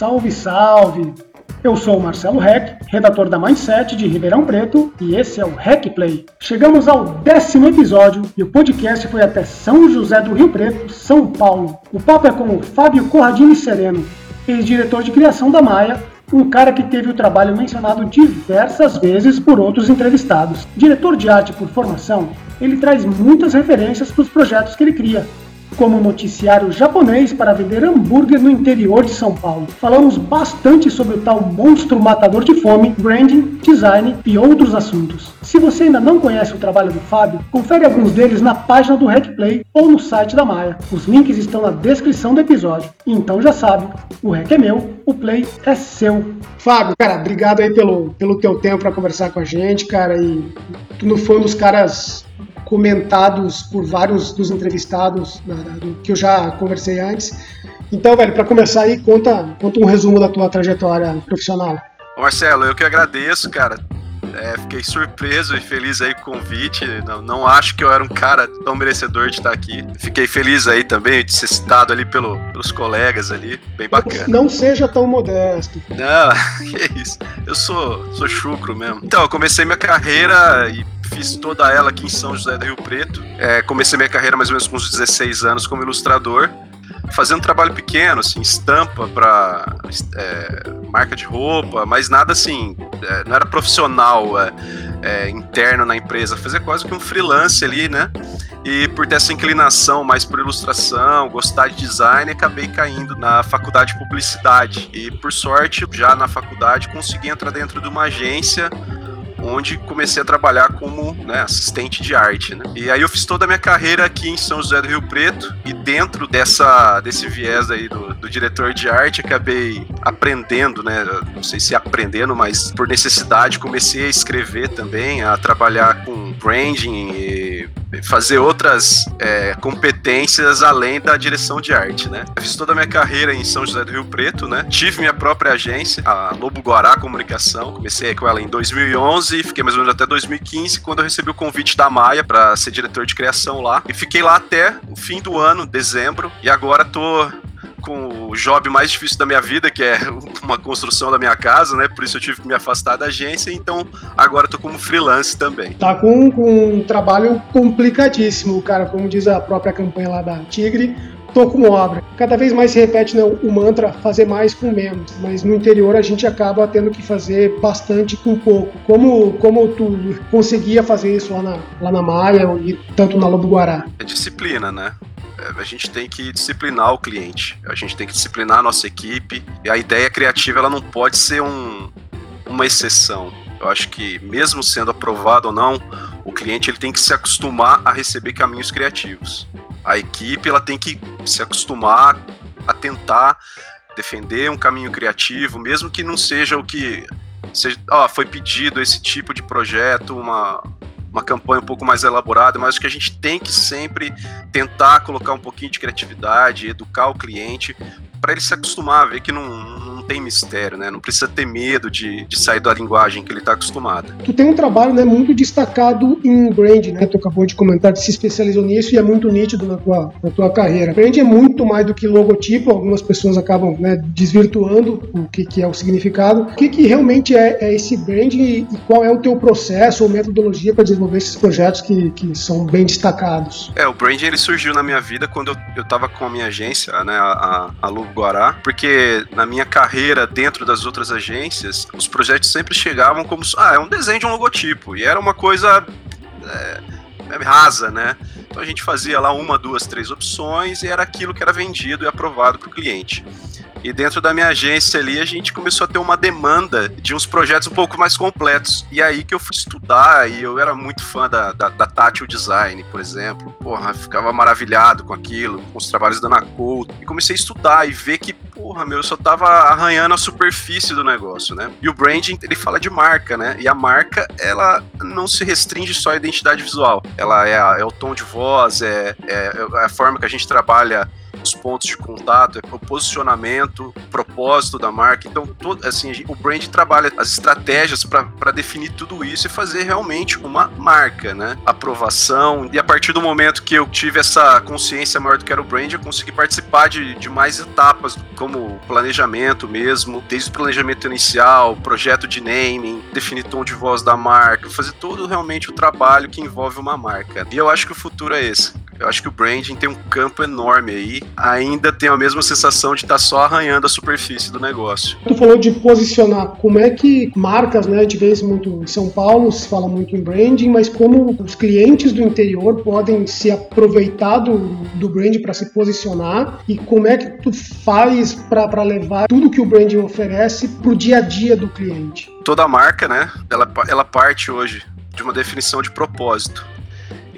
salve, salve! Eu sou o Marcelo Reck, redator da Mindset de Ribeirão Preto, e esse é o Hack Play. Chegamos ao décimo episódio e o podcast foi até São José do Rio Preto, São Paulo. O papo é com o Fábio Corradini Sereno, ex-diretor de criação da Maia, um cara que teve o trabalho mencionado diversas vezes por outros entrevistados. Diretor de arte por formação, ele traz muitas referências para os projetos que ele cria, como noticiário japonês para vender hambúrguer no interior de São Paulo. Falamos bastante sobre o tal monstro matador de fome, branding, design e outros assuntos. Se você ainda não conhece o trabalho do Fábio, confere alguns deles na página do RecPlay ou no site da Maia. Os links estão na descrição do episódio. Então já sabe, o Rec é meu, o Play é seu. Fábio, cara, obrigado aí pelo, pelo teu tempo para conversar com a gente, cara, e tu não foi um dos caras comentados por vários dos entrevistados do que eu já conversei antes. Então, velho, para começar aí, conta, conta um resumo da tua trajetória profissional. Marcelo, eu que agradeço, cara. É, fiquei surpreso e feliz aí com o convite. Não, não, acho que eu era um cara tão merecedor de estar aqui. Fiquei feliz aí também de ser citado ali pelo, pelos colegas ali. Bem bacana. Não seja tão modesto. Não, que isso. Eu sou, sou chucro mesmo. Então, eu comecei minha carreira e fiz toda ela aqui em São José do Rio Preto. É, comecei minha carreira mais ou menos com uns 16 anos como ilustrador, fazendo trabalho pequeno, assim, estampa para é, marca de roupa, mas nada assim, é, não era profissional é, é, interno na empresa, fazia quase que um freelance ali, né? E por ter essa inclinação mais por ilustração, gostar de design, acabei caindo na faculdade de publicidade. E por sorte, já na faculdade, consegui entrar dentro de uma agência onde comecei a trabalhar como né, assistente de arte. Né? E aí eu fiz toda a minha carreira aqui em São José do Rio Preto e dentro dessa, desse viés aí do, do diretor de arte acabei aprendendo, né? Não sei se aprendendo, mas por necessidade comecei a escrever também, a trabalhar com branding e fazer outras é, competências além da direção de arte, né? Eu fiz toda a minha carreira em São José do Rio Preto, né? Tive minha própria agência, a Lobo Guará Comunicação. Comecei com ela em 2011, fiquei mais ou menos até 2015, quando eu recebi o convite da Maia para ser diretor de criação lá. E fiquei lá até o fim do ano, dezembro, e agora tô com o job mais difícil da minha vida, que é uma construção da minha casa, né? Por isso eu tive que me afastar da agência, então agora tô como freelance também. Tá com, com um trabalho complicadíssimo, cara, como diz a própria campanha lá da Tigre, tô com obra. Cada vez mais se repete né, o mantra fazer mais com menos, mas no interior a gente acaba tendo que fazer bastante com pouco. Como, como tu conseguia fazer isso lá na, lá na Maia e tanto na Lobo Guará? É disciplina, né? A gente tem que disciplinar o cliente, a gente tem que disciplinar a nossa equipe, e a ideia criativa ela não pode ser um, uma exceção. Eu acho que mesmo sendo aprovado ou não, o cliente ele tem que se acostumar a receber caminhos criativos. A equipe ela tem que se acostumar a tentar defender um caminho criativo, mesmo que não seja o que seja, ó, foi pedido esse tipo de projeto, uma, uma campanha um pouco mais elaborada, mas acho que a gente tem que sempre tentar colocar um pouquinho de criatividade, educar o cliente, para ele se acostumar a ver que não, não tem mistério, né? Não precisa ter medo de, de sair da linguagem que ele está acostumado. Tu tem um trabalho né, muito destacado em brand, né? Tu acabou de comentar que se especializou nisso e é muito nítido na tua, na tua carreira. Brand é muito mais do que logotipo, algumas pessoas acabam né, desvirtuando o que, que é o significado. O que, que realmente é, é esse brand e, e, qual é o teu processo ou metodologia para desenvolver esses projetos que, que são bem destacados? É, o brand ele surgiu na minha vida quando eu, estava com a minha agência, né, a, a Guará, porque na minha carreira dentro das outras agências, os projetos sempre chegavam como, ah, é um desenho de um logotipo, e era uma coisa é, rasa, né? Então a gente fazia lá uma, duas, três opções e era aquilo que era vendido e aprovado para o cliente. E dentro da minha agência ali, a gente começou a ter uma demanda de uns projetos um pouco mais completos. E aí que eu fui estudar, e eu era muito fã da, da, da Tátil Design, por exemplo. Porra, ficava maravilhado com aquilo, com os trabalhos da Ana Couto. E comecei a estudar e ver que, porra, meu, eu só tava arranhando a superfície do negócio, né? E o branding, ele fala de marca, né? E a marca, ela não se restringe só à identidade visual. Ela é, a, é o tom de voz, é, é, é a forma que a gente trabalha os pontos de contato, é o posicionamento, o propósito da marca. Então, todo, assim, o brand trabalha as estratégias para definir tudo isso e fazer realmente uma marca, né? Aprovação. E a partir do momento que eu tive essa consciência maior do que era o brand, eu consegui participar de, de mais etapas, como planejamento mesmo, desde o planejamento inicial, projeto de naming, definir tom de voz da marca, fazer todo realmente o trabalho que envolve uma marca. E eu acho que o futuro é esse. Eu acho que o branding tem um campo enorme aí. Ainda tem a mesma sensação de estar tá só arranhando a superfície do negócio. Tu falou de posicionar. Como é que marcas, né? A gente vê isso muito em São Paulo, se fala muito em branding, mas como os clientes do interior podem se aproveitar do, do branding para se posicionar e como é que tu faz para levar tudo que o branding oferece para o dia a dia do cliente? Toda marca, né? Ela, ela parte hoje de uma definição de propósito.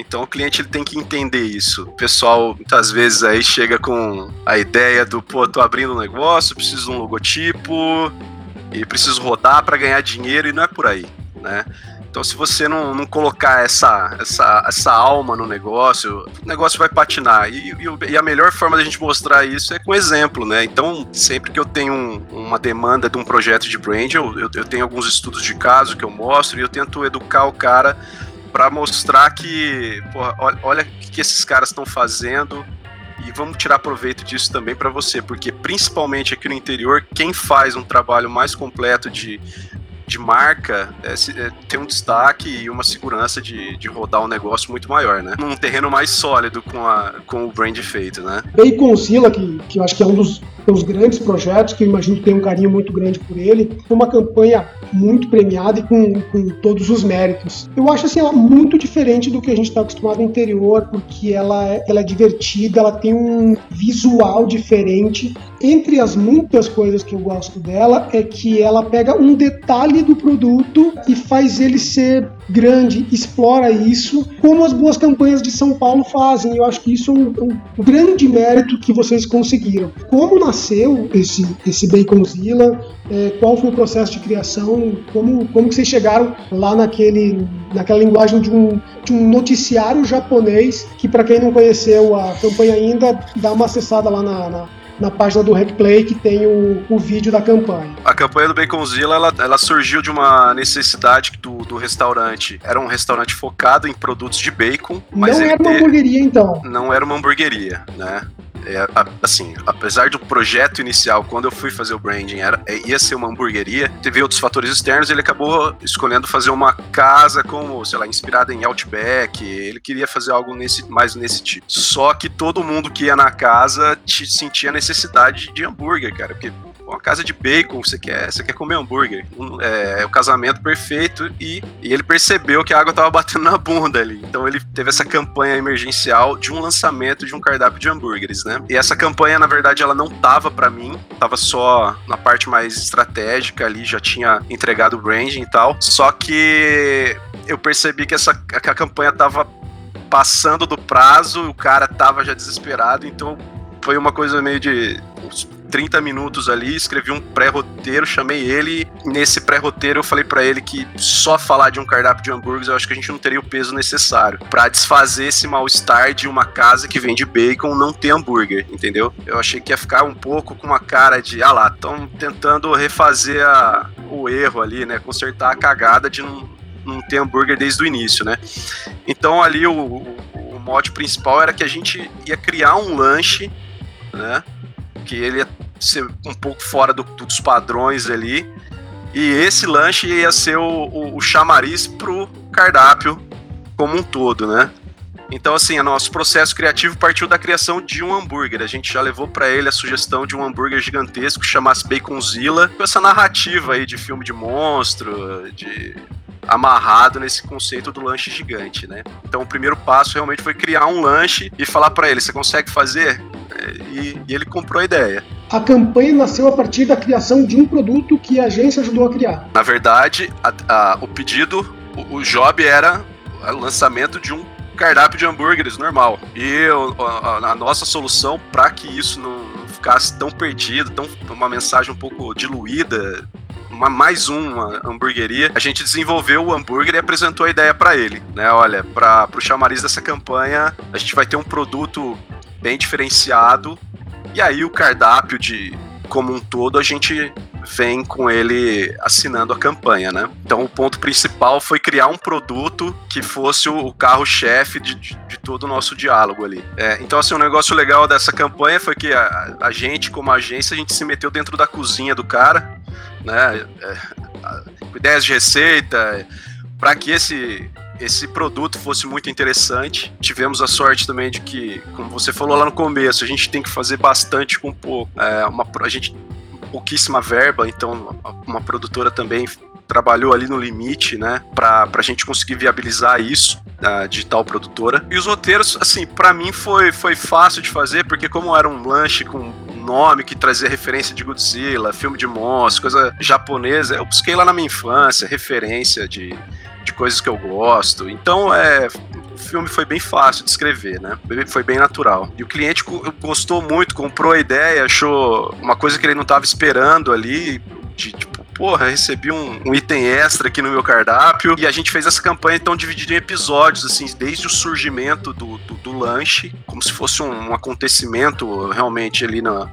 Então o cliente ele tem que entender isso. O pessoal muitas vezes aí chega com a ideia do, pô, tô abrindo um negócio, preciso de um logotipo e preciso rodar para ganhar dinheiro e não é por aí, né? Então, se você não, não colocar essa, essa, essa alma no negócio, o negócio vai patinar. E, e, e, a melhor forma da gente mostrar isso é com exemplo, né? Então, sempre que eu tenho um, uma demanda de um projeto de brand, eu, eu, eu tenho alguns estudos de caso que eu mostro e eu tento educar o cara para mostrar que, porra, olha, o que esses caras estão fazendo e vamos tirar proveito disso também para você, porque principalmente aqui no interior, quem faz um trabalho mais completo de de marca é, é, tem um destaque e uma segurança de, de rodar um negócio muito maior, né? Num terreno mais sólido com, a, com o brand feito, né? Baconzilla, que, que eu acho que é um dos, dos grandes projetos, que eu imagino que tem um carinho muito grande por ele, foi uma campanha muito premiada e com, com todos os méritos. Eu acho assim, ela muito diferente do que a gente está acostumado no interior, porque ela, é, ela é divertida, ela tem um visual diferente. Entre as muitas coisas que eu gosto dela, é que ela pega um detalhe do produto e faz ele ser grande, explora isso, como as boas campanhas de São Paulo fazem. Eu acho que isso é um, um grande mérito que vocês conseguiram. Como nasceu esse, esse Baconzilla? É, qual foi o processo de criação? Como, como que vocês chegaram lá naquele, naquela linguagem de um, de um noticiário japonês que, para quem não conheceu a campanha ainda, dá uma acessada lá na, na na página do Hackplay que tem o, o vídeo da campanha. A campanha do Baconzilla ela, ela surgiu de uma necessidade do, do restaurante. Era um restaurante focado em produtos de bacon. Mas não era uma hamburgueria, então. Não era uma hamburgueria, né? É, assim, apesar do projeto inicial, quando eu fui fazer o branding, era, é, ia ser uma hamburgueria, teve outros fatores externos, ele acabou escolhendo fazer uma casa como, sei lá, inspirada em Outback, ele queria fazer algo nesse, mais nesse tipo. Só que todo mundo que ia na casa sentia necessidade de hambúrguer, cara, porque uma casa de bacon, você quer, você quer comer hambúrguer. É, é o casamento perfeito e, e, ele percebeu que a água tava batendo na bunda ali. Então ele teve essa campanha emergencial de um lançamento de um cardápio de hambúrgueres, né? E essa campanha, na verdade, ela não tava para mim, tava só na parte mais estratégica ali, já tinha entregado o branding e tal. Só que eu percebi que essa que a campanha tava passando do prazo, o cara tava já desesperado, então foi uma coisa meio de 30 minutos ali, escrevi um pré-roteiro, chamei ele. Nesse pré-roteiro eu falei para ele que só falar de um cardápio de hambúrgueres eu acho que a gente não teria o peso necessário para desfazer esse mal-estar de uma casa que vende bacon não ter hambúrguer, entendeu? Eu achei que ia ficar um pouco com uma cara de, ah lá, estão tentando refazer a, o erro ali, né? Consertar a cagada de não, não ter hambúrguer desde o início, né? Então ali o, o, o mote principal era que a gente ia criar um lanche, né? Que ele ia ser um pouco fora do, dos padrões ali. E esse lanche ia ser o, o, o chamariz pro cardápio como um todo, né? Então, assim, o nosso processo criativo partiu da criação de um hambúrguer. A gente já levou para ele a sugestão de um hambúrguer gigantesco que chamasse Baconzilla, com essa narrativa aí de filme de monstro, de amarrado nesse conceito do lanche gigante, né? Então, o primeiro passo realmente foi criar um lanche e falar para ele: você consegue fazer? E, e ele comprou a ideia. A campanha nasceu a partir da criação de um produto que a agência ajudou a criar. Na verdade, a, a, o pedido, o, o job era o lançamento de um cardápio de hambúrgueres normal. E a, a nossa solução para que isso não ficasse tão perdido, tão uma mensagem um pouco diluída, uma, mais uma hamburgueria, a gente desenvolveu o hambúrguer e apresentou a ideia para ele, né? Olha, para o chamariz dessa campanha, a gente vai ter um produto bem diferenciado. E aí o cardápio de como um todo a gente vem com ele assinando a campanha, né? Então o ponto principal foi criar um produto que fosse o carro-chefe de, de, todo o nosso diálogo ali. É, então, assim, um negócio legal dessa campanha foi que a, a, gente, como agência, a gente se meteu dentro da cozinha do cara, né? É, ideias de receita, para que esse esse produto fosse muito interessante. Tivemos a sorte também de que, como você falou lá no começo, a gente tem que fazer bastante com pouco. É, uma, a gente pouquíssima verba, então uma produtora também trabalhou ali no limite, né, para a gente conseguir viabilizar isso, a digital produtora. E os roteiros, assim, para mim foi, foi fácil de fazer, porque como era um lanche com nome que trazia referência de Godzilla, filme de monstros, coisa japonesa, eu busquei lá na minha infância referência de, de coisas que eu gosto. Então, é, o filme foi bem fácil de escrever, né? Foi bem natural. E o cliente gostou muito, comprou a ideia, achou uma coisa que ele não estava esperando ali, de tipo, porra, recebi um, um, item extra aqui no meu cardápio. E a gente fez essa campanha então dividida em episódios, assim, desde o surgimento do, do, do lanche, como se fosse um, um acontecimento realmente ali na,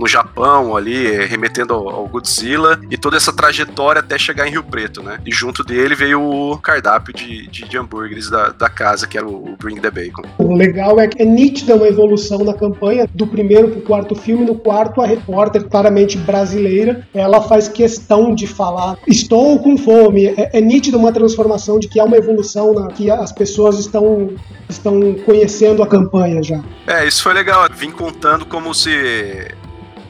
no Japão ali, remetendo ao, ao, Godzilla, e toda essa trajetória até chegar em Rio Preto, né? E junto dele veio o cardápio de, de, de hambúrgueres da, da casa, que era o, Bring the Bacon. O legal é que é nítida uma evolução na campanha, do primeiro pro quarto filme, no quarto a repórter, claramente brasileira, ela faz questão de falar, estou com fome, é, é nítida uma transformação de que há uma evolução, na, que as pessoas estão, estão conhecendo a campanha já. É, isso foi legal, vim contando como se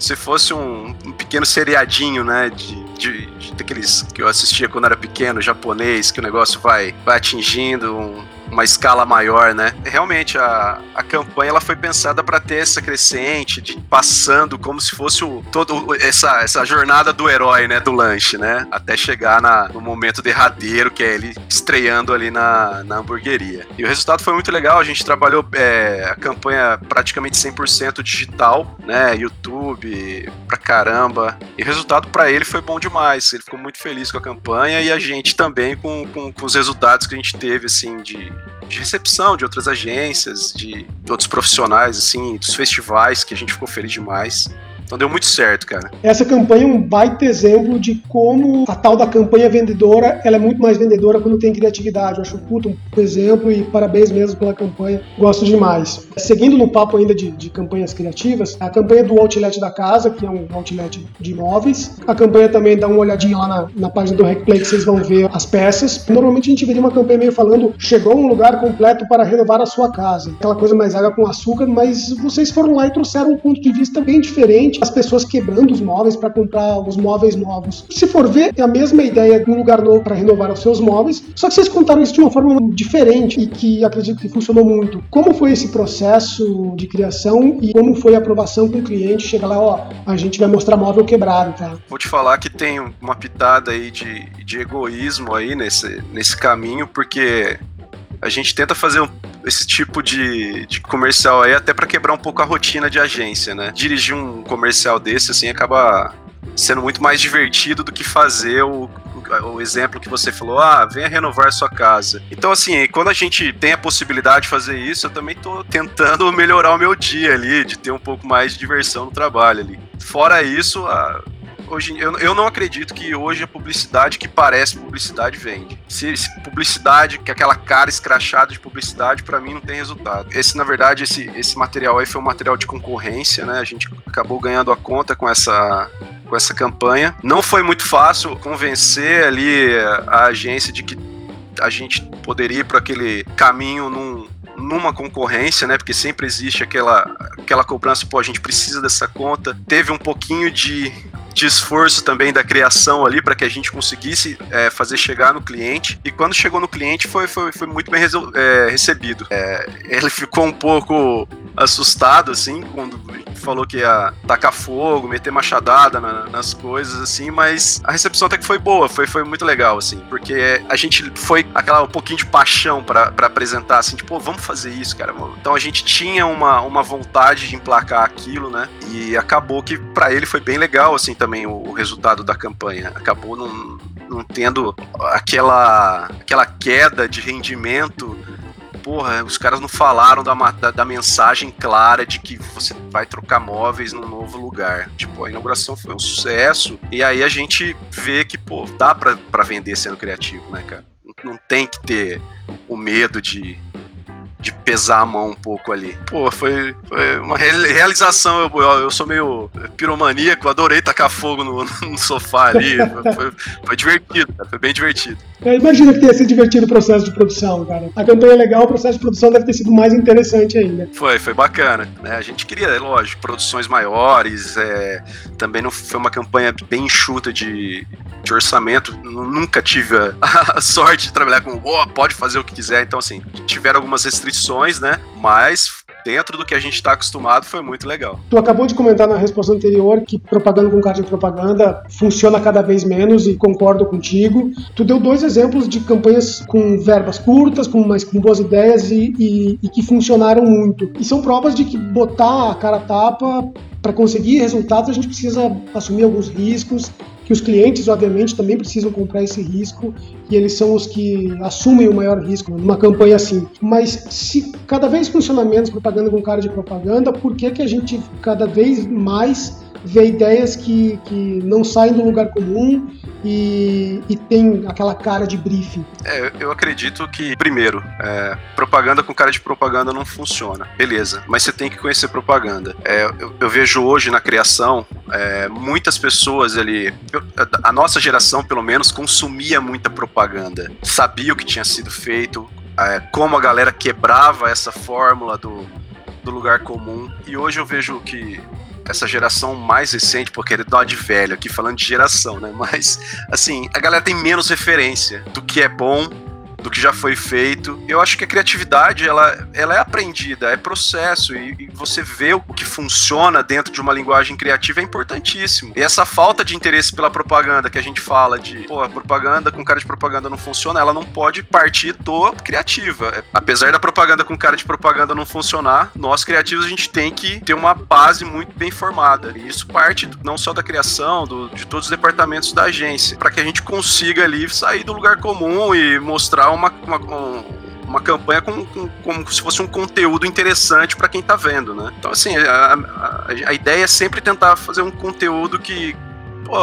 se fosse um, um pequeno seriadinho, né? De, de, de, daqueles que eu assistia quando era pequeno, japonês, que o negócio vai, vai atingindo um, uma escala maior, né? Realmente a, a campanha ela foi pensada para ter essa crescente, de passando como se fosse o, todo essa, essa jornada do herói, né, do lanche, né, até chegar na, no momento derradeiro que é ele estreando ali na, na hamburgueria. E o resultado foi muito legal. A gente trabalhou é, a campanha praticamente 100% digital, né, YouTube pra caramba. E o resultado para ele foi bom demais. Ele ficou muito feliz com a campanha e a gente também com, com, com os resultados que a gente teve assim de de recepção de outras agências, de, de outros profissionais, assim, dos festivais, que a gente ficou feliz demais. Então deu muito certo, cara. Essa campanha é um baita exemplo de como a tal da campanha vendedora, ela é muito mais vendedora quando tem criatividade. Eu acho puto um exemplo e parabéns mesmo pela campanha. Gosto demais. Seguindo no papo ainda de, de campanhas criativas, a campanha do Outlet da Casa, que é um outlet de imóveis. A campanha também dá uma olhadinha lá na, na página do Recplay que vocês vão ver as peças. Normalmente a gente veria uma campanha meio falando chegou um lugar completo para renovar a sua casa. Aquela coisa mais água com açúcar, mas vocês foram lá e trouxeram um ponto de vista bem diferente as pessoas quebrando os móveis para comprar os móveis novos. Se for ver, é a mesma ideia de um lugar novo para renovar os seus móveis, só que vocês contaram isso de uma forma diferente e que acredito que funcionou muito. Como foi esse processo de criação e como foi a aprovação com o cliente? Chega lá, ó, a gente vai mostrar móvel quebrado, tá? Vou te falar que tem uma pitada aí de, de egoísmo aí nesse, nesse caminho, porque a gente tenta fazer um, esse tipo de, de comercial aí até para quebrar um pouco a rotina de agência, né? Dirigir um comercial desse, assim, acaba sendo muito mais divertido do que fazer o, o exemplo que você falou, ah, venha renovar sua casa. Então, assim, quando a gente tem a possibilidade de fazer isso, eu também tô tentando melhorar o meu dia ali, de ter um pouco mais de diversão no trabalho ali. Fora isso, a hoje eu, eu não acredito que hoje a publicidade que parece publicidade vende. Se, se publicidade, que aquela cara escrachada de publicidade, para mim não tem resultado. Esse, na verdade, esse, esse material aí foi um material de concorrência, né? A gente acabou ganhando a conta com essa com essa campanha. Não foi muito fácil convencer ali a agência de que a gente poderia ir para aquele caminho num, numa concorrência, né? Porque sempre existe aquela, aquela cobrança, pô, a gente precisa dessa conta. Teve um pouquinho de de esforço também da criação ali para que a gente conseguisse é, fazer chegar no cliente. E quando chegou no cliente foi, foi, foi muito bem é, recebido. É, ele ficou um pouco assustado, assim, quando falou que ia tacar fogo, meter machadada na, nas coisas, assim, mas a recepção até que foi boa, foi, foi muito legal, assim, porque a gente foi aquela um pouquinho de paixão para apresentar, assim, tipo, vamos fazer isso, cara. Então a gente tinha uma, uma vontade de emplacar aquilo, né? E acabou que para ele foi bem legal, assim, também o, o resultado da campanha. Acabou não, não tendo aquela, aquela queda de rendimento porra, os caras não falaram da, da, da, mensagem clara de que você vai trocar móveis num novo lugar. Tipo, a inauguração foi um sucesso, e aí a gente vê que, pô, dá pra, pra vender sendo criativo, né, cara? Não tem que ter o medo de, de pesar a mão um pouco ali. Pô, foi, foi uma realização. Eu, eu, sou meio piromaníaco, adorei tacar fogo no, no sofá ali. Foi, foi, divertido, cara, foi bem divertido. Imagina que tenha sido divertido o processo de produção, cara. A campanha é legal, o processo de produção deve ter sido mais interessante ainda. Foi, foi bacana. Né? A gente queria, é lógico, produções maiores. É, também não foi uma campanha bem enxuta de, de orçamento. Nunca tive a, a sorte de trabalhar com, oh, pode fazer o que quiser. Então, assim, tiveram algumas restrições restrições, né? Mas dentro do que a gente está acostumado, foi muito legal. Tu acabou de comentar na resposta anterior que propaganda com card de propaganda funciona cada vez menos e concordo contigo. Tu deu dois exemplos de campanhas com verbas curtas, com, mas com boas ideias e, e, e que funcionaram muito. E são provas de que botar a cara a tapa para conseguir resultados a gente precisa assumir alguns riscos que os clientes, obviamente, também precisam comprar esse risco e eles são os que assumem o maior risco numa campanha assim. Mas se cada vez funciona menos propaganda com cara de propaganda, por que, que a gente cada vez mais vê ideias que, que não saem do lugar comum e, e tem aquela cara de briefing. É, eu acredito que, primeiro, é, propaganda com cara de propaganda não funciona. Beleza, mas você tem que conhecer propaganda. É, eu, eu, vejo hoje na criação é, muitas pessoas ali. A nossa geração, pelo menos, consumia muita propaganda. Sabia o que tinha sido feito, é, como a galera quebrava essa fórmula do, do lugar comum. E hoje eu vejo que essa geração mais recente, porque ele dá de velho aqui falando de geração, né? Mas, assim, a galera tem menos referência do que é bom do que já foi feito. Eu acho que a criatividade ela, ela é aprendida, é processo e, e, você vê o que funciona dentro de uma linguagem criativa é importantíssimo. E essa falta de interesse pela propaganda que a gente fala de, pô, a propaganda com cara de propaganda não funciona, ela não pode partir do criativa. É, apesar da propaganda com cara de propaganda não funcionar, nós criativos a gente tem que ter uma base muito bem formada. E isso parte não só da criação, do, de todos os departamentos da agência, para que a gente consiga ali sair do lugar comum e mostrar uma, uma, uma campanha com, com, como se fosse um conteúdo interessante para quem está vendo, né? Então, assim, a, a, a, ideia é sempre tentar fazer um conteúdo que, pô,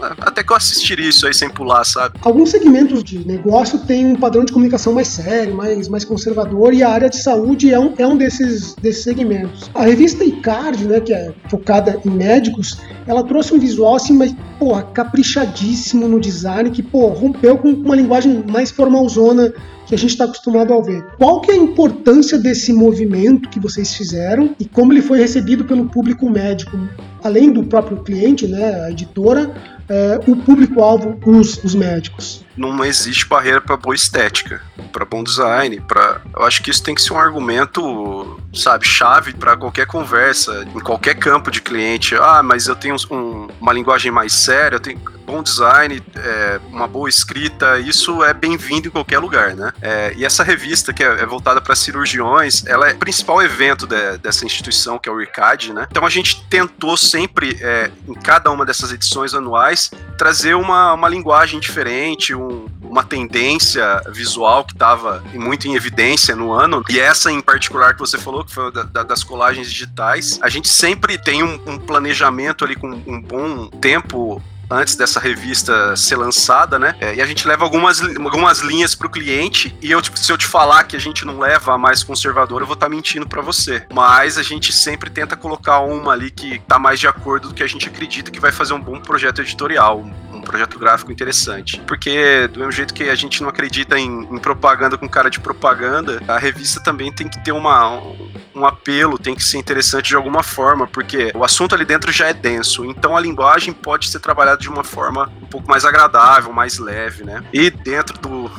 até que eu assistiria isso aí sem pular, sabe? Alguns segmentos de negócio têm um padrão de comunicação mais sério, mais, mais conservador, e a área de saúde é um, é um desses, desses segmentos. A revista Icard, né, que é focada em médicos, ela trouxe um visual assim, mas, porra, caprichadíssimo no design, que, pô, rompeu com uma linguagem mais formalzona que a gente está acostumado a ver. Qual que é a importância desse movimento que vocês fizeram e como ele foi recebido pelo público médico? Além do próprio cliente, né, a editora, é, o público-alvo, os, os médicos. Não existe barreira para boa estética, para bom design, para eu acho que isso tem que ser um argumento, sabe, chave para qualquer conversa, em qualquer campo de cliente. Ah, mas eu tenho um, uma linguagem mais séria, eu tenho bom design, é, uma boa escrita, isso é bem-vindo em qualquer lugar, né? É, e essa revista, que é, é voltada para cirurgiões, ela é o principal evento de, dessa instituição, que é o IRCAD, né? Então a gente tentou sempre, é, em cada uma dessas edições anuais, trazer uma, uma linguagem diferente, um, uma tendência visual que estava muito em evidência no ano, e essa em particular que você falou, que foi da, da, das colagens digitais, a gente sempre tem um, um planejamento ali com um bom tempo antes dessa revista ser lançada, né? É, e a gente leva algumas, algumas linhas o cliente. E eu, tipo, se eu te falar que a gente não leva a mais conservadora, eu vou estar tá mentindo para você. Mas a gente sempre tenta colocar uma ali que tá mais de acordo do que a gente acredita que vai fazer um bom projeto editorial, um projeto gráfico interessante. Porque, do mesmo jeito que a gente não acredita em, em propaganda com cara de propaganda, a revista também tem que ter uma, um apelo, tem que ser interessante de alguma forma, porque o assunto ali dentro já é denso. Então a linguagem pode ser trabalhada de uma forma um pouco mais agradável, mais leve, né? E dentro do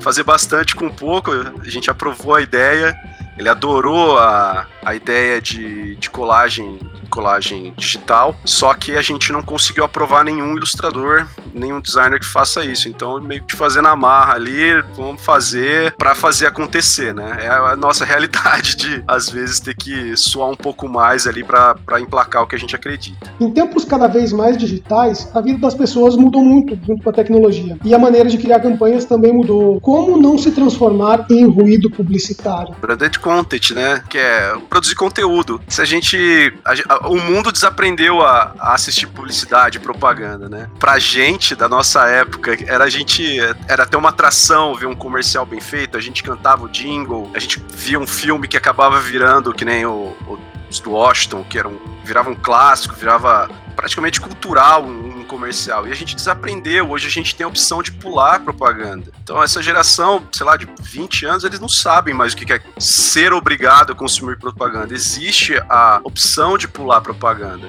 fazer bastante com pouco, a gente aprovou a ideia, ele adorou a, a ideia de, de colagem colagem digital, só que a gente não conseguiu aprovar nenhum ilustrador, nenhum designer que faça isso. Então, meio que fazer na marra ali, vamos fazer para fazer acontecer, né? É a nossa realidade de, às vezes, ter que suar um pouco mais ali para emplacar o que a gente acredita. Em tempos cada vez mais digitais, a vida das pessoas mudou muito junto com a tecnologia. E a maneira de criar campanhas também mudou. Como não se transformar em ruído publicitário? Branded content, né? Que é produzir conteúdo. Se a gente. A, o mundo desaprendeu a, a, assistir publicidade, propaganda, né? Pra gente, da nossa época, era a gente. Era até uma atração ver um comercial bem feito, a gente cantava o jingle, a gente via um filme que acabava virando, que nem o, o os do Washington, que eram, virava um clássico, virava praticamente cultural um, um, comercial. E a gente desaprendeu. Hoje a gente tem a opção de pular propaganda. Então, essa geração, sei lá, de 20 anos, eles não sabem mais o que é ser obrigado a consumir propaganda. Existe a opção de pular propaganda.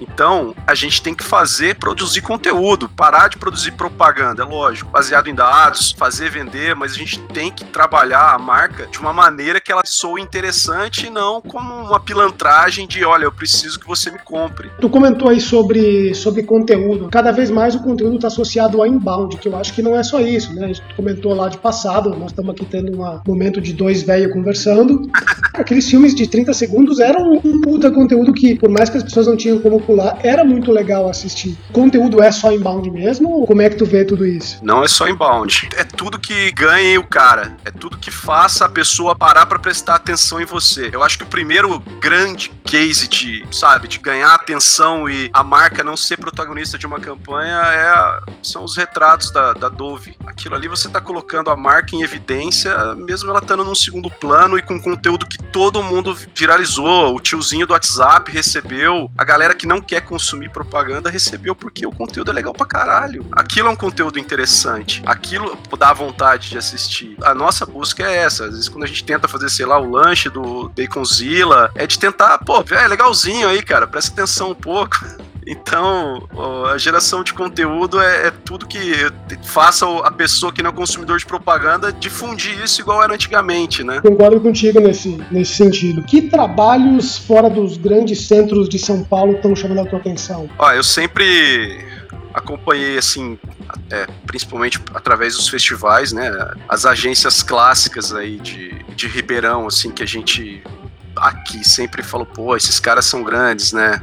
Então, a gente tem que fazer, produzir conteúdo, parar de produzir propaganda, é lógico, baseado em dados, fazer vender, mas a gente tem que trabalhar a marca de uma maneira que ela soe interessante e não como uma pilantragem de, olha, eu preciso que você me compre. Tu comentou aí sobre, sobre conteúdo. Cada vez mais o conteúdo está associado ao inbound, que eu acho que não é só isso, né? A gente comentou lá de passado, nós estamos aqui tendo um momento de dois velhos conversando. Aqueles filmes de 30 segundos eram um puta conteúdo que, por mais que as pessoas não tinham como popular, era muito legal assistir. O conteúdo é só inbound mesmo? Ou como é que tu vê tudo isso? Não é só inbound. É tudo que ganhe o cara. É tudo que faça a pessoa parar para prestar atenção em você. Eu acho que o primeiro grande case de, sabe, de ganhar atenção e a marca não ser protagonista de uma campanha é, são os retratos da, da Dove. Aquilo ali você tá colocando a marca em evidência, mesmo ela estando num segundo plano e com conteúdo que todo mundo viralizou. O tiozinho do WhatsApp recebeu, a galera que não quer consumir propaganda recebeu porque o conteúdo é legal pra caralho. Aquilo é um conteúdo interessante. Aquilo dá vontade de assistir. A nossa busca é essa. Às vezes quando a gente tenta fazer, sei lá, o lanche do Baconzilla, é de tentar, pô, é legalzinho aí, cara, presta atenção um pouco. Então, a geração de conteúdo é, é, tudo que faça a pessoa que não é consumidor de propaganda difundir isso igual era antigamente, né? Concordo contigo nesse, nesse sentido. Que trabalhos fora dos grandes centros de São Paulo estão chamando a tua atenção? Ó, eu sempre acompanhei assim, é, principalmente através dos festivais, né? As agências clássicas aí de, de Ribeirão, assim, que a gente aqui sempre falou, pô, esses caras são grandes, né?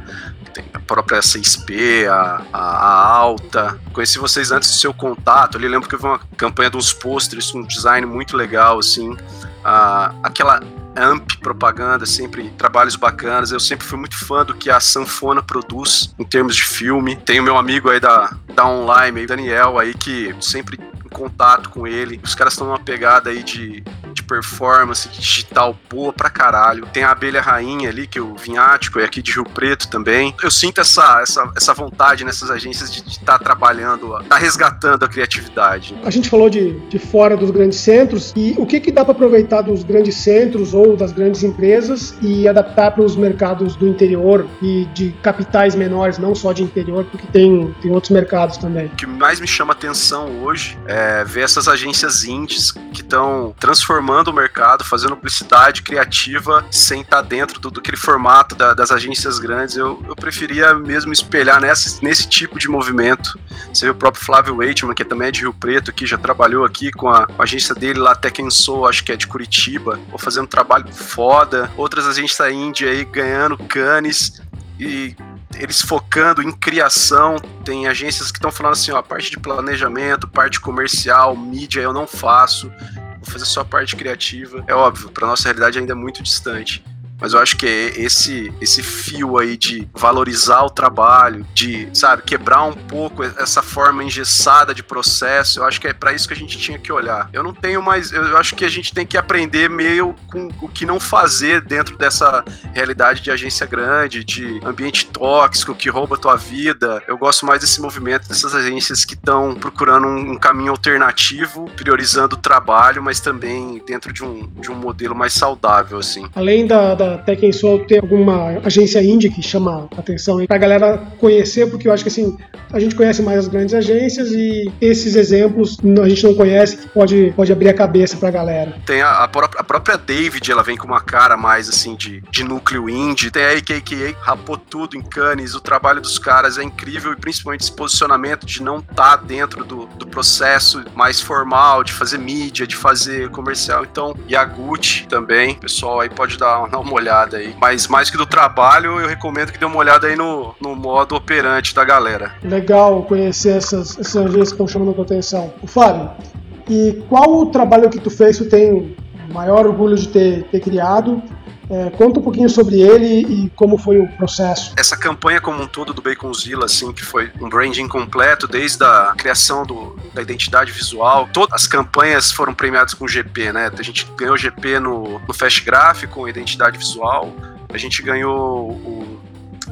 Tem a própria CSP, a, a, a, Alta. Conheci vocês antes do seu contato. Ali lembro que vi uma campanha de uns pôsteres, um design muito legal, assim. Ah, aquela amp propaganda, sempre trabalhos bacanas. Eu sempre fui muito fã do que a Sanfona produz em termos de filme. Tenho meu amigo aí da, da Online, Daniel, aí que sempre em contato com ele. Os caras estão numa pegada aí de performance digital boa pra caralho. Tem a abelha rainha ali, que é o Vinhático, é aqui de Rio Preto também. Eu sinto essa, essa, essa vontade nessas agências de estar tá trabalhando, tá resgatando a criatividade. A gente falou de, de fora dos grandes centros, e o que, que dá para aproveitar dos grandes centros ou das grandes empresas e adaptar para os mercados do interior e de capitais menores, não só de interior, porque tem, tem outros mercados também. O que mais me chama atenção hoje é ver essas agências indies que estão transformando transformando o mercado, fazendo publicidade criativa sem estar tá dentro do, do aquele formato da, das agências grandes. Eu, eu preferia mesmo espelhar nesse, nesse tipo de movimento. Você vê o próprio Flávio Waitman, que também é de Rio Preto, que já trabalhou aqui com a, a agência dele lá, Tech Soul, acho que é de Curitiba, ou fazendo um trabalho foda. Outras agências da Índia aí ganhando canes e eles focando em criação. Tem agências que estão falando assim, ó, a parte de planejamento, parte comercial, mídia eu não faço fazer só a parte criativa. É óbvio, para nossa realidade ainda é muito distante. Mas eu acho que é esse, esse fio aí de valorizar o trabalho, de, sabe, quebrar um pouco essa forma engessada de processo, eu acho que é para isso que a gente tinha que olhar. Eu não tenho mais, eu acho que a gente tem que aprender meio com o que não fazer dentro dessa realidade de agência grande, de ambiente tóxico que rouba a tua vida. Eu gosto mais desse movimento dessas agências que estão procurando um, um, caminho alternativo, priorizando o trabalho, mas também dentro de um, de um modelo mais saudável, assim. Além da, da até quem sou ter alguma agência indie que chama atenção para a galera conhecer, porque eu acho que assim a gente conhece mais as grandes agências e esses exemplos a gente não conhece que pode, pode abrir a cabeça para a galera. Tem a, a, própria, a própria David, ela vem com uma cara mais assim de, de núcleo indie. Tem a AKKA, rapou tudo em Cannes. O trabalho dos caras é incrível e principalmente esse posicionamento de não estar tá dentro do, do processo mais formal, de fazer mídia, de fazer comercial. Então, e a Gucci também, o pessoal aí pode dar, dar uma olhada aí. Mas mais que do trabalho, eu recomendo que dê uma olhada aí no, no modo operante da galera. Legal conhecer essas, essas agências que estão chamando a atenção. O Fábio, e qual o trabalho que tu fez tu tem maior orgulho de ter, ter criado é, conta um pouquinho sobre ele e como foi o processo. Essa campanha como um todo do Baconzilla, assim, que foi um branding completo, desde a criação do, da identidade visual, todas as campanhas foram premiadas com GP, né? A gente ganhou GP no, no Fast Graphic com identidade visual, a gente ganhou o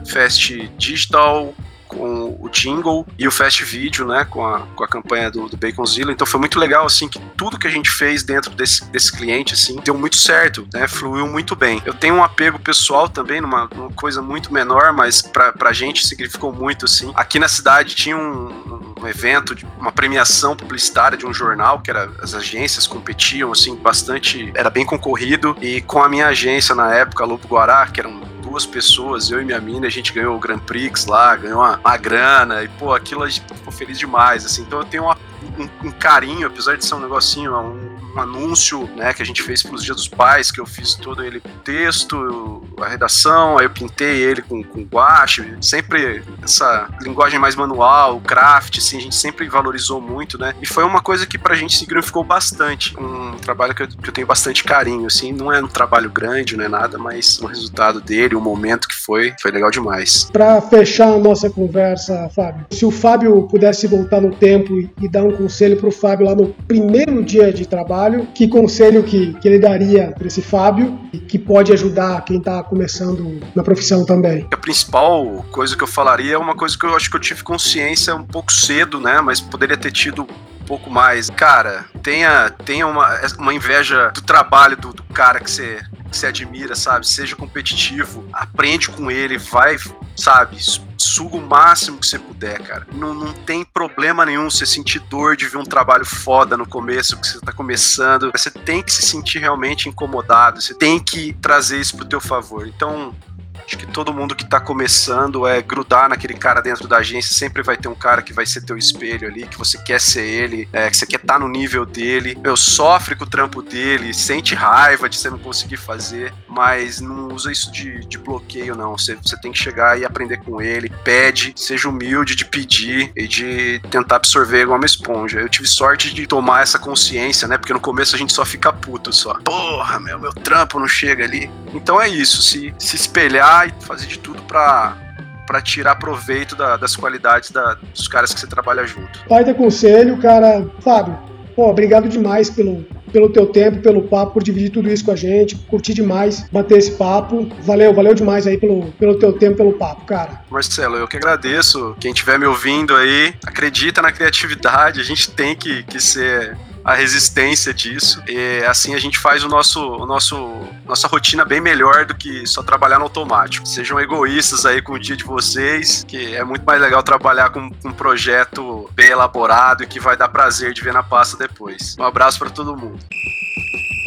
Fast Digital com o jingle e o fast video, né, com a, com a campanha do, do Baconzilla. Então foi muito legal, assim, que tudo que a gente fez dentro desse, desse cliente, assim, deu muito certo, né, fluiu muito bem. Eu tenho um apego pessoal também, numa, numa coisa muito menor, mas pra, pra gente significou muito, assim. Aqui na cidade tinha um, um evento, uma premiação publicitária de um jornal, que era as agências competiam, assim, bastante, era bem concorrido, e com a minha agência na época, Lobo Guará, que era um duas pessoas, eu e minha mina, a gente ganhou o Grand Prix lá, ganhou uma, uma grana, e pô, aquilo a gente ficou feliz demais, assim. Então eu tenho uma, um, um, carinho, apesar de ser um negocinho, um, um anúncio, né, que a gente fez pelos Dias dos Pais, que eu fiz todo ele texto, a redação, aí eu pintei ele com, com guache, sempre essa linguagem mais manual, craft, assim, a gente sempre valorizou muito, né, e foi uma coisa que pra gente significou bastante, um trabalho que eu, que eu tenho bastante carinho, assim, não é um trabalho grande, não é nada, mas o resultado dele, o momento que foi, foi legal demais. Para fechar a nossa conversa, Fábio, se o Fábio pudesse voltar no tempo e, e dar um conselho pro Fábio lá no primeiro dia de trabalho, trabalho, que conselho que, que ele daria para esse Fábio que pode ajudar quem está começando na profissão também? A principal coisa que eu falaria é uma coisa que eu acho que eu tive consciência um pouco cedo, né? Mas poderia ter tido pouco mais. Cara, tenha, tenha uma, uma inveja do trabalho do, do cara que você você admira, sabe? Seja competitivo, aprende com ele, vai, sabe? Suga o máximo que você puder, cara. Não, não tem problema nenhum você sentir dor de ver um trabalho foda no começo, que você tá começando. Você tem que se sentir realmente incomodado, você tem que trazer isso pro teu favor. Então, Acho que todo mundo que tá começando é grudar naquele cara dentro da agência. Sempre vai ter um cara que vai ser teu espelho ali, que você quer ser ele, é, que você quer estar tá no nível dele. Eu sofre com o trampo dele, sente raiva de você não conseguir fazer, mas não usa isso de, de bloqueio, não. Você, você tem que chegar e aprender com ele. Pede, seja humilde de pedir e de tentar absorver igual uma esponja. Eu tive sorte de tomar essa consciência, né? Porque no começo a gente só fica puto só. Porra, meu, meu trampo não chega ali. Então é isso, se, se espelhar e fazer de tudo para para tirar proveito da, das qualidades da, dos caras que você trabalha junto. Pai de conselho, cara. Fábio, pô, obrigado demais pelo, pelo teu tempo, pelo papo, por dividir tudo isso com a gente. Curti demais bater esse papo. Valeu, valeu demais aí pelo, pelo teu tempo, pelo papo, cara. Marcelo, eu que agradeço. Quem estiver me ouvindo aí, acredita na criatividade. A gente tem que, que ser a resistência disso. E assim a gente faz o nosso, o nosso nossa rotina bem melhor do que só trabalhar no automático. Sejam egoístas aí com o dia de vocês, que é muito mais legal trabalhar com, um projeto bem elaborado e que vai dar prazer de ver na pasta depois. Um abraço para todo mundo.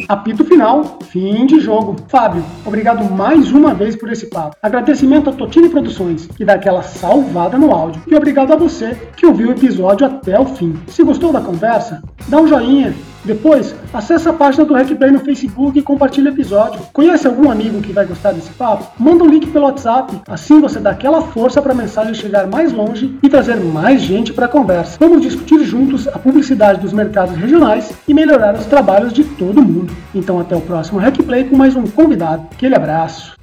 Apito final, fim de jogo. Fábio, obrigado mais uma vez por esse papo. Agradecimento a Totini Produções, que dá aquela salvada no áudio. E obrigado a você que ouviu o episódio até o fim. Se gostou da conversa, dá um joinha depois, acesse a página do RecPlay no Facebook e compartilhe o episódio. Conhece algum amigo que vai gostar desse papo? Manda um link pelo WhatsApp. Assim você dá aquela força para a mensagem chegar mais longe e trazer mais gente para a conversa. Vamos discutir juntos a publicidade dos mercados regionais e melhorar os trabalhos de todo mundo. Então até o próximo RecPlay com mais um convidado. Aquele abraço.